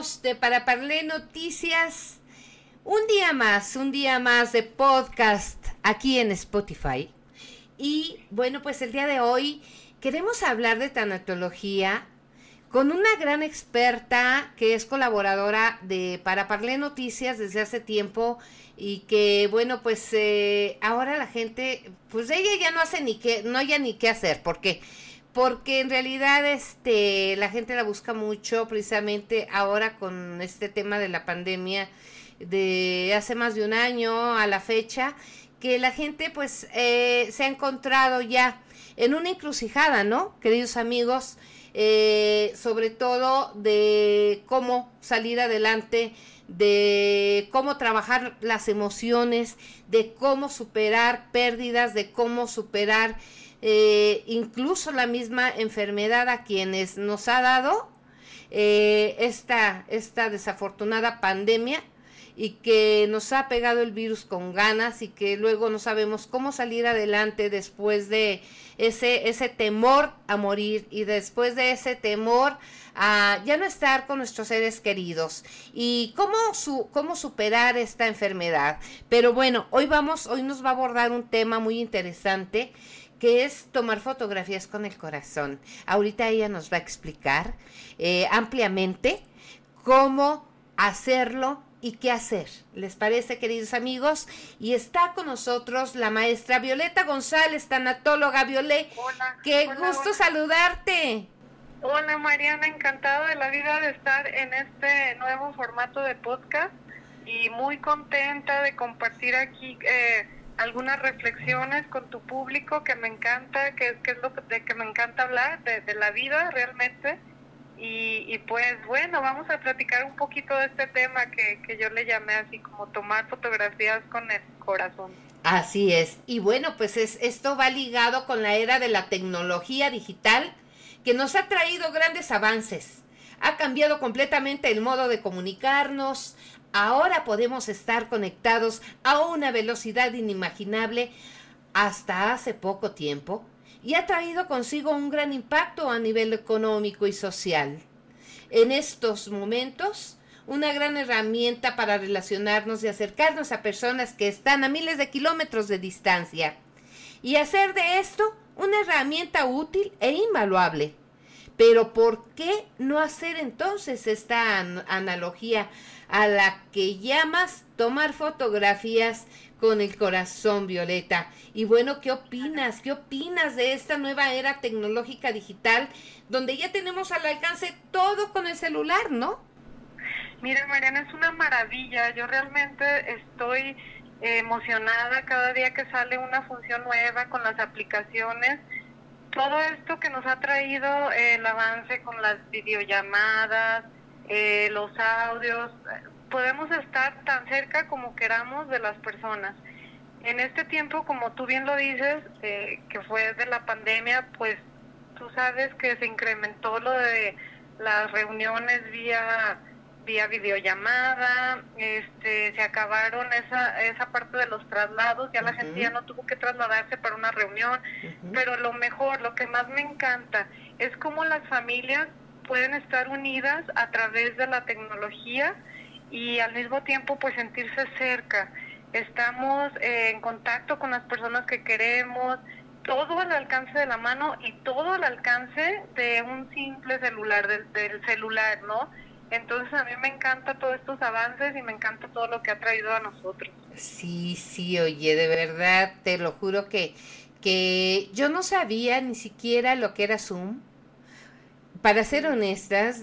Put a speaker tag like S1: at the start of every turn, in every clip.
S1: amigos de Para Parlé Noticias? Un día más, un día más de podcast aquí en Spotify. Y bueno, pues el día de hoy queremos hablar de tanatología con una gran experta que es colaboradora de Para Parlé Noticias desde hace tiempo y que bueno, pues eh, ahora la gente, pues ella ya no hace ni qué, no ya ni qué hacer, porque porque en realidad este la gente la busca mucho precisamente ahora con este tema de la pandemia de hace más de un año a la fecha, que la gente pues eh, se ha encontrado ya en una encrucijada, ¿no? Queridos amigos, eh, sobre todo de cómo salir adelante, de cómo trabajar las emociones, de cómo superar pérdidas, de cómo superar eh, incluso la misma enfermedad a quienes nos ha dado esta, esta desafortunada pandemia y que nos ha pegado el virus con ganas y que luego no sabemos cómo salir adelante después de ese, ese temor a morir y después de ese temor a ya no estar con nuestros seres queridos y cómo, su, cómo superar esta enfermedad. Pero bueno, hoy vamos, hoy nos va a abordar un tema muy interesante que es tomar fotografías con el corazón. Ahorita ella nos va a explicar eh, ampliamente cómo hacerlo y qué hacer. ¿Les parece, queridos amigos? Y está con nosotros la maestra Violeta González, tanatóloga Violet.
S2: Hola.
S1: Qué
S2: hola,
S1: gusto
S2: hola.
S1: saludarte.
S2: Hola Mariana, encantada de la vida de estar en este nuevo formato de podcast y muy contenta de compartir aquí eh, algunas reflexiones con tu público que me encanta, que, que es lo de que me encanta hablar, de, de la vida realmente. Y, y, pues bueno, vamos a platicar un poquito de este tema que, que yo le llamé así como tomar fotografías con el corazón.
S1: Así es. Y bueno, pues es, esto va ligado con la era de la tecnología digital que nos ha traído grandes avances. Ha cambiado completamente el modo de comunicarnos. Ahora podemos estar conectados a una velocidad inimaginable hasta hace poco tiempo y ha traído consigo un gran impacto a nivel económico y social. En estos momentos, una gran herramienta para relacionarnos y acercarnos a personas que están a miles de kilómetros de distancia y hacer de esto una herramienta útil e invaluable. Pero ¿por qué no hacer entonces esta an analogía a la que llamas tomar fotografías con el corazón violeta. Y bueno, ¿qué opinas? ¿Qué opinas de esta nueva era tecnológica digital donde ya tenemos al alcance todo con el celular, ¿no?
S2: Mira, Mariana, es una maravilla. Yo realmente estoy emocionada cada día que sale una función nueva con las aplicaciones. Todo esto que nos ha traído el avance con las videollamadas, eh, los audios, podemos estar tan cerca como queramos de las personas. En este tiempo, como tú bien lo dices, eh, que fue de la pandemia, pues tú sabes que se incrementó lo de las reuniones vía vía videollamada, este, se acabaron esa esa parte de los traslados, ya la uh -huh. gente ya no tuvo que trasladarse para una reunión, uh -huh. pero lo mejor, lo que más me encanta es cómo las familias pueden estar unidas a través de la tecnología y al mismo tiempo pues sentirse cerca. Estamos eh, en contacto con las personas que queremos, todo al alcance de la mano y todo al alcance de un simple celular, del, del celular, ¿no? Entonces a mí me encanta todos estos avances y me encanta todo lo que ha traído a nosotros.
S1: Sí, sí, oye, de verdad, te lo juro que, que yo no sabía ni siquiera lo que era Zoom. Para ser honestas,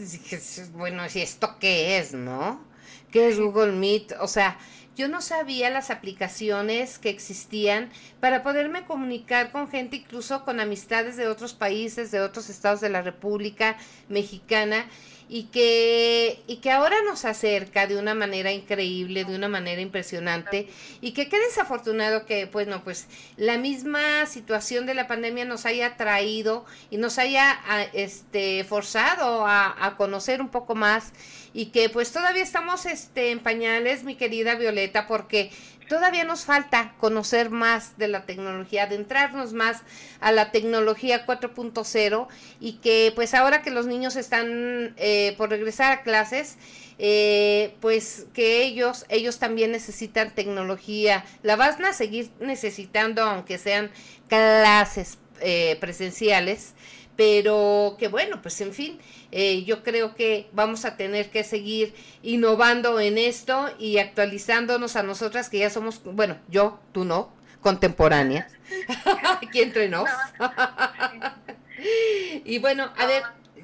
S1: bueno, ¿esto qué es, no? ¿Qué es Google Meet? O sea, yo no sabía las aplicaciones que existían para poderme comunicar con gente, incluso con amistades de otros países, de otros estados de la República Mexicana. Y que, y que ahora nos acerca de una manera increíble, de una manera impresionante, y que qué desafortunado que, pues no, pues la misma situación de la pandemia nos haya traído y nos haya este, forzado a, a conocer un poco más y que pues todavía estamos este, en pañales, mi querida Violeta, porque todavía nos falta conocer más de la tecnología, adentrarnos más a la tecnología 4.0 y que pues ahora que los niños están eh, por regresar a clases, eh, pues que ellos, ellos también necesitan tecnología, la van a seguir necesitando aunque sean clases eh, presenciales, pero que bueno, pues en fin, eh, yo creo que vamos a tener que seguir innovando en esto y actualizándonos a nosotras que ya somos, bueno, yo, tú no, contemporáneas, aquí entre nos. y bueno, a ver,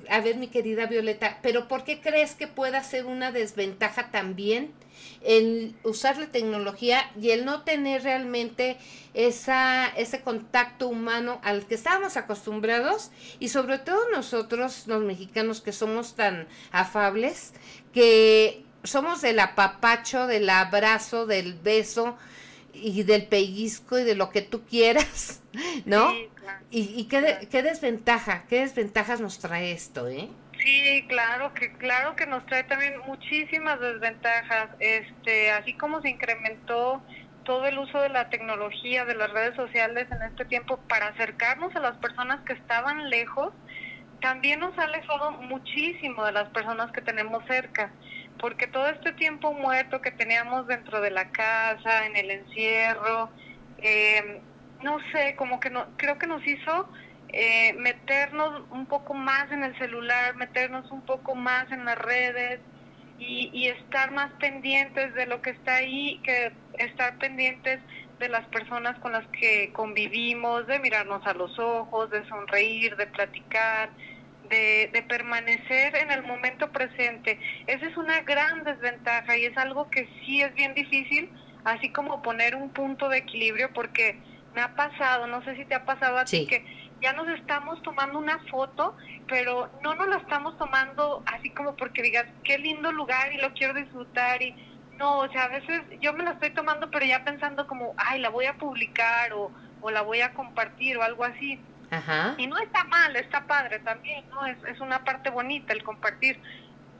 S1: a ver mi querida Violeta, pero ¿por qué crees que pueda ser una desventaja también el usar la tecnología y el no tener realmente esa, ese contacto humano al que estábamos acostumbrados y sobre todo nosotros los mexicanos que somos tan afables, que somos del apapacho, del abrazo, del beso y del pellizco y de lo que tú quieras, ¿no? Y, y qué, qué desventaja, qué desventajas nos trae esto, ¿eh?
S2: Sí, claro que claro que nos trae también muchísimas desventajas. Este, así como se incrementó todo el uso de la tecnología, de las redes sociales en este tiempo para acercarnos a las personas que estaban lejos, también nos ha alejado muchísimo de las personas que tenemos cerca, porque todo este tiempo muerto que teníamos dentro de la casa, en el encierro, eh, no sé, como que no, creo que nos hizo eh, meternos un poco más en el celular, meternos un poco más en las redes y, estar más pendientes de lo que está ahí, que estar pendientes de las personas con las que convivimos, de mirarnos a los ojos, de sonreír, de platicar, de, de, permanecer en el momento presente. Esa es una gran desventaja y es algo que sí es bien difícil, así como poner un punto de equilibrio, porque me ha pasado, no sé si te ha pasado a ti, que ya nos estamos tomando una foto, pero no nos la estamos tomando así como porque digas, qué lindo lugar y lo quiero disfrutar y no, o sea, a veces yo me la estoy tomando, pero ya pensando como, ay, la voy a publicar o, o la voy a compartir o algo así. Ajá. Y no está mal, está padre también, ¿no? Es, es una parte bonita el compartir,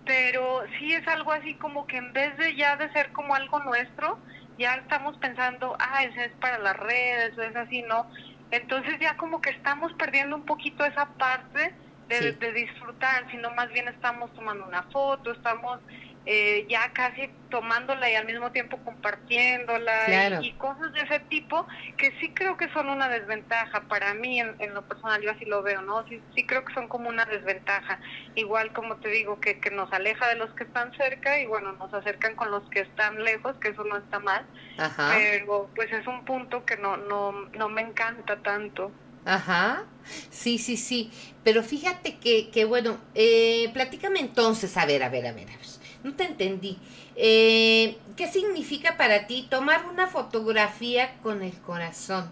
S2: pero sí es algo así como que en vez de ya de ser como algo nuestro, ya estamos pensando, ah, ese es para las redes, o es así, ¿no? Entonces ya como que estamos perdiendo un poquito esa parte de, de disfrutar, sino más bien estamos tomando una foto, estamos eh, ya casi tomándola y al mismo tiempo compartiéndola y, cosas de ese tipo que sí creo que son una desventaja para mí en, lo personal yo así lo veo no sí, sí creo que son como una desventaja. Igual como te digo que, que nos aleja de los que están cerca y bueno nos acercan con los que están lejos que eso no está mal pero pues es un punto que no no no me encanta tanto.
S1: Ajá, sí, sí, sí, pero fíjate que, que bueno, eh, platícame entonces, a ver, a ver, a ver, a ver. No te entendí. Eh, ¿Qué significa para ti tomar una fotografía con el corazón?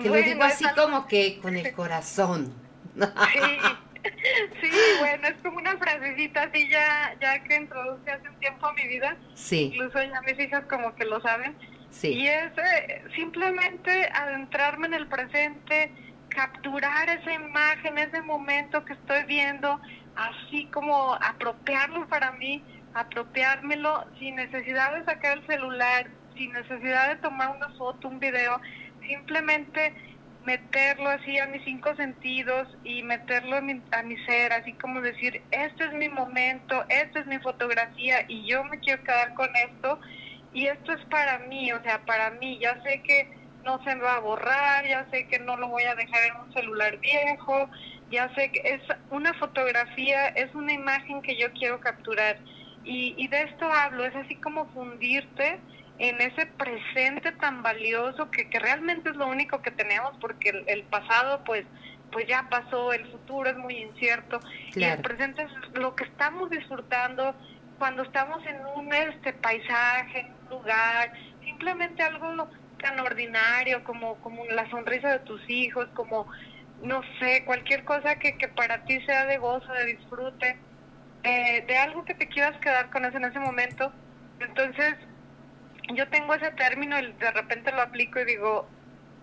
S1: Que lo digo así como que con el corazón.
S2: Sí, sí, bueno, es como una frasecita así ya, ya que introduce hace un tiempo a mi vida. Sí. Incluso ya mis hijas como que lo saben. Sí. Y es eh, simplemente adentrarme en el presente, capturar esa imagen, ese momento que estoy viendo, así como apropiarlo para mí, apropiármelo sin necesidad de sacar el celular, sin necesidad de tomar una foto, un video, simplemente meterlo así a mis cinco sentidos y meterlo a mi, a mi ser, así como decir, este es mi momento, esta es mi fotografía y yo me quiero quedar con esto y esto es para mí, o sea, para mí, ya sé que no se me va a borrar, ya sé que no lo voy a dejar en un celular viejo, ya sé que es una fotografía, es una imagen que yo quiero capturar. Y, y de esto hablo, es así como fundirte en ese presente tan valioso que, que realmente es lo único que tenemos porque el, pasado pues pues ya pasó, el futuro es muy incierto y el presente es lo que estamos disfrutando cuando estamos en un este paisaje, en un lugar, simplemente algo tan ordinario como como la sonrisa de tus hijos, como no sé, cualquier cosa que, que para ti sea de gozo, de disfrute, de algo que te quieras quedar con eso en ese momento. Entonces, yo tengo ese término y de repente lo aplico y digo,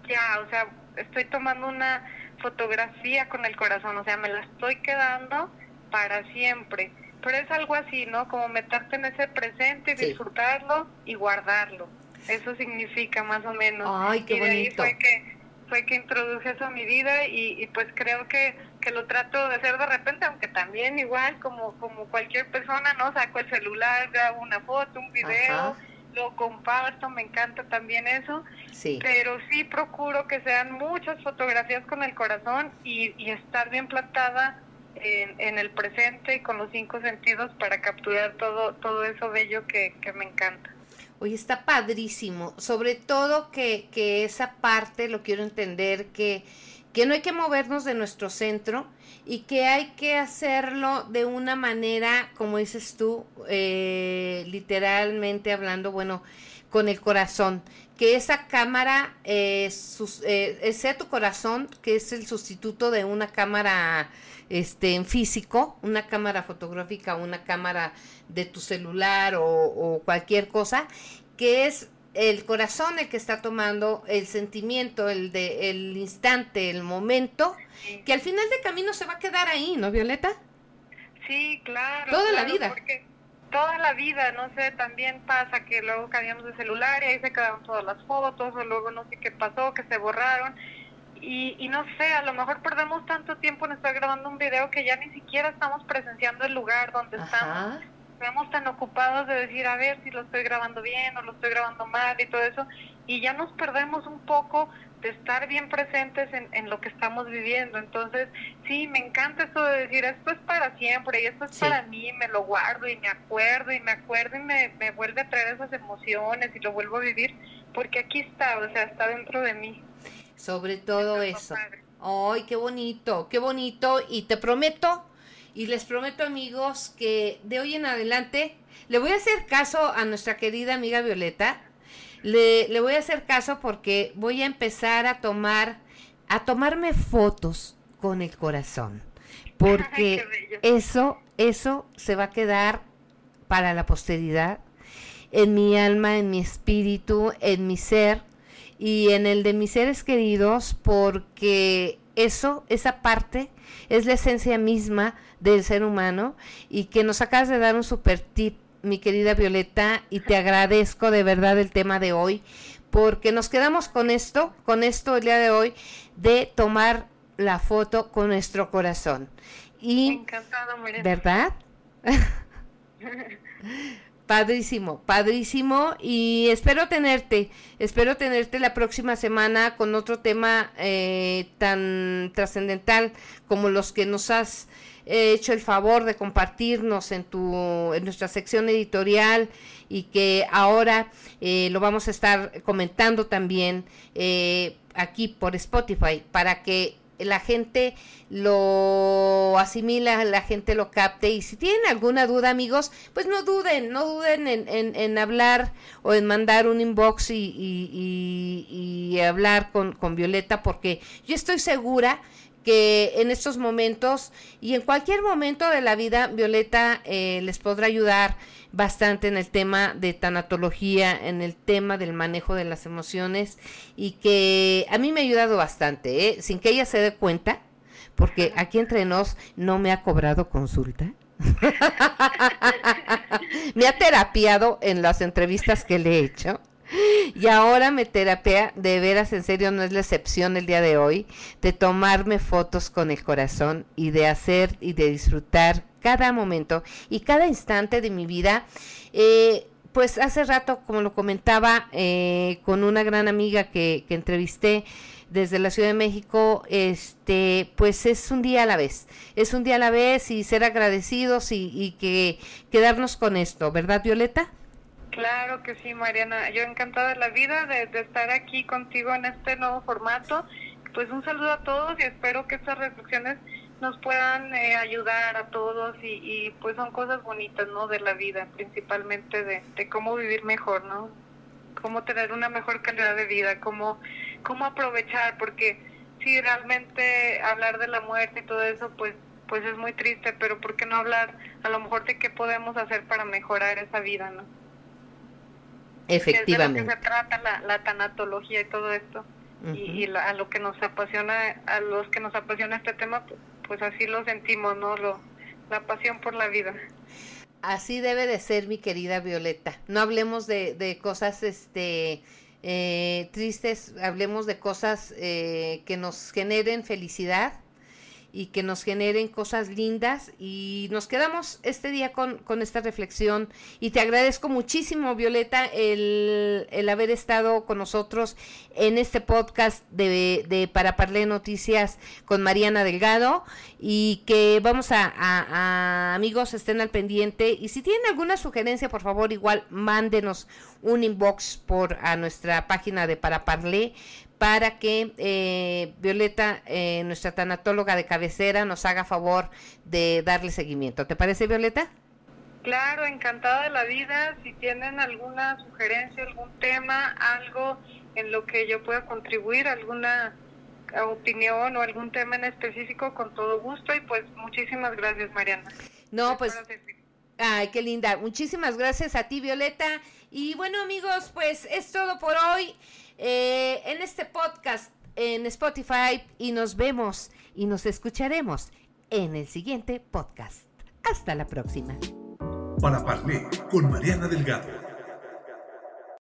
S2: ya, o sea, estoy tomando una fotografía con el corazón, o sea, me la estoy quedando para siempre. Pero es algo así, ¿no? Como meterte en ese presente y disfrutarlo y guardarlo. Eso significa más o menos.
S1: Ay, qué
S2: y de ahí fue que fue que introduje eso a mi vida y, pues creo que, que lo trato de hacer de repente, aunque también igual como, como cualquier persona, ¿no? Saco el celular, grabo una foto, un video, lo comparto, me encanta también eso.
S1: Sí.
S2: Pero sí procuro que sean muchas fotografías con el corazón y, y estar bien plantada en, en, el presente y con los cinco sentidos para capturar todo, todo eso bello que, que me encanta.
S1: Oye, está padrísimo. Sobre todo que, que esa parte lo quiero entender, que, que no hay que movernos de nuestro centro y que hay que hacerlo de una manera, como dices tú, eh, literalmente hablando, bueno, con el corazón. Que esa cámara eh, sus, eh, sea tu corazón, que es el sustituto de una cámara este, en físico, una cámara fotográfica, una cámara de tu celular o, cualquier cosa, que es el corazón el que está tomando el sentimiento, el de el instante, el momento, que al final de camino se va a quedar ahí, ¿no, Violeta?
S2: Sí, claro.
S1: Toda
S2: la
S1: vida.
S2: Porque toda la vida, no sé, también pasa que luego cambiamos de celular y ahí se quedaron todas las fotos, o luego no sé qué pasó, que se borraron. Y, y no sé, a lo mejor perdemos tanto tiempo en estar grabando un video que ya ni siquiera estamos presenciando el lugar donde estamos estamos tan ocupados de decir, a ver si lo estoy grabando bien o lo estoy grabando mal y todo eso, y ya nos perdemos un poco de estar bien presentes en, lo que estamos viviendo. Entonces, sí, me encanta esto de decir, esto es para siempre y esto es para mí, me lo guardo y me acuerdo y me acuerdo y me, me vuelve a traer esas emociones y lo vuelvo a vivir, porque aquí está, o sea, está dentro de mí.
S1: Sobre todo eso. Ay, qué bonito, qué bonito. Y te prometo y les prometo amigos que de hoy en adelante le voy a hacer caso a nuestra querida amiga Violeta. Le, le voy a hacer caso porque voy a empezar a tomar, a tomarme fotos con el corazón. Porque eso, eso se va a quedar para la posteridad, en mi alma, en mi espíritu, en mi ser y en el de mis seres queridos, porque eso, esa parte, es la esencia misma del ser humano y que nos acabas de dar un super tip, mi querida Violeta, y te agradezco de verdad el tema de hoy, porque nos quedamos con esto, con esto el día de hoy, de tomar la foto con nuestro corazón. Y,
S2: Encantado,
S1: ¿Verdad? Padrísimo, padrísimo y espero tenerte, espero tenerte la próxima semana con otro tema eh, tan trascendental como los que nos has hecho el favor de compartirnos en tu, en nuestra sección editorial y que ahora eh, lo vamos a estar comentando también eh, aquí por Spotify para que la gente lo asimila, la gente lo capte. Y si tienen alguna duda amigos, pues no duden, no duden en, en, hablar o en mandar un inbox y, y, hablar con, con Violeta porque yo estoy segura que en estos momentos y en cualquier momento de la vida Violeta eh, les podrá ayudar bastante en el tema de tanatología, en el tema del manejo de las emociones y que a mí me ha ayudado bastante, ¿eh? sin que ella se dé cuenta, porque aquí entre nos no me ha cobrado consulta. me ha terapiado en las entrevistas que le he hecho. Y ahora me terapia, de veras, en serio, no es la excepción el día de hoy, de tomarme fotos con el corazón y de hacer y de disfrutar cada momento y cada instante de mi vida. Eh, pues hace rato, como lo comentaba eh, con una gran amiga que, que entrevisté desde la Ciudad de México, este, pues es un día a la vez, es un día a la vez y ser agradecidos y, y que quedarnos con esto, ¿verdad, Violeta?
S2: Claro que sí, Mariana. Yo encantada de la vida de, estar aquí contigo en este nuevo formato. Pues un saludo a todos y espero que estas reflexiones nos puedan eh, ayudar a todos y, pues son cosas bonitas, ¿no? De la vida, principalmente de, de cómo vivir mejor, ¿no? Cómo tener una mejor calidad de vida, cómo, cómo aprovechar, porque si realmente hablar de la muerte y todo eso, pues pues es muy triste, pero ¿por qué no hablar a lo mejor de qué podemos hacer para mejorar esa vida, no?
S1: Efectivamente.
S2: Es de lo que se trata la, la tanatología y todo esto. Y, a lo que nos apasiona, a los que nos apasiona este tema, pues, pues así lo sentimos, ¿no? Lo, la pasión por la vida.
S1: Así debe de ser, mi querida Violeta. No hablemos de, de cosas, este, eh, tristes, hablemos de cosas eh, que nos generen felicidad y que nos generen cosas lindas. Y nos quedamos este día con, con esta reflexión. Y te agradezco muchísimo Violeta el, el haber estado con nosotros en este podcast de, de Para Parle Noticias con Mariana Delgado. Y que vamos a, a, amigos estén al pendiente. Y si tienen alguna sugerencia por favor igual mándenos un inbox por a nuestra página de Para Parle para que eh, Violeta, eh, nuestra tanatóloga de cabecera, nos haga favor de darle seguimiento. ¿Te parece, Violeta?
S2: Claro, encantada de la vida. Si tienen alguna sugerencia, algún tema, algo en lo que yo pueda contribuir, alguna opinión o algún tema en específico, con todo gusto. Y pues muchísimas gracias, Mariana.
S1: No, pues... Ay, qué linda. Muchísimas gracias a ti, Violeta. Y bueno, amigos, pues es todo por hoy. Eh, en este podcast en Spotify y nos vemos y nos escucharemos en el siguiente podcast. Hasta la próxima.
S3: Para Parler con Mariana Delgado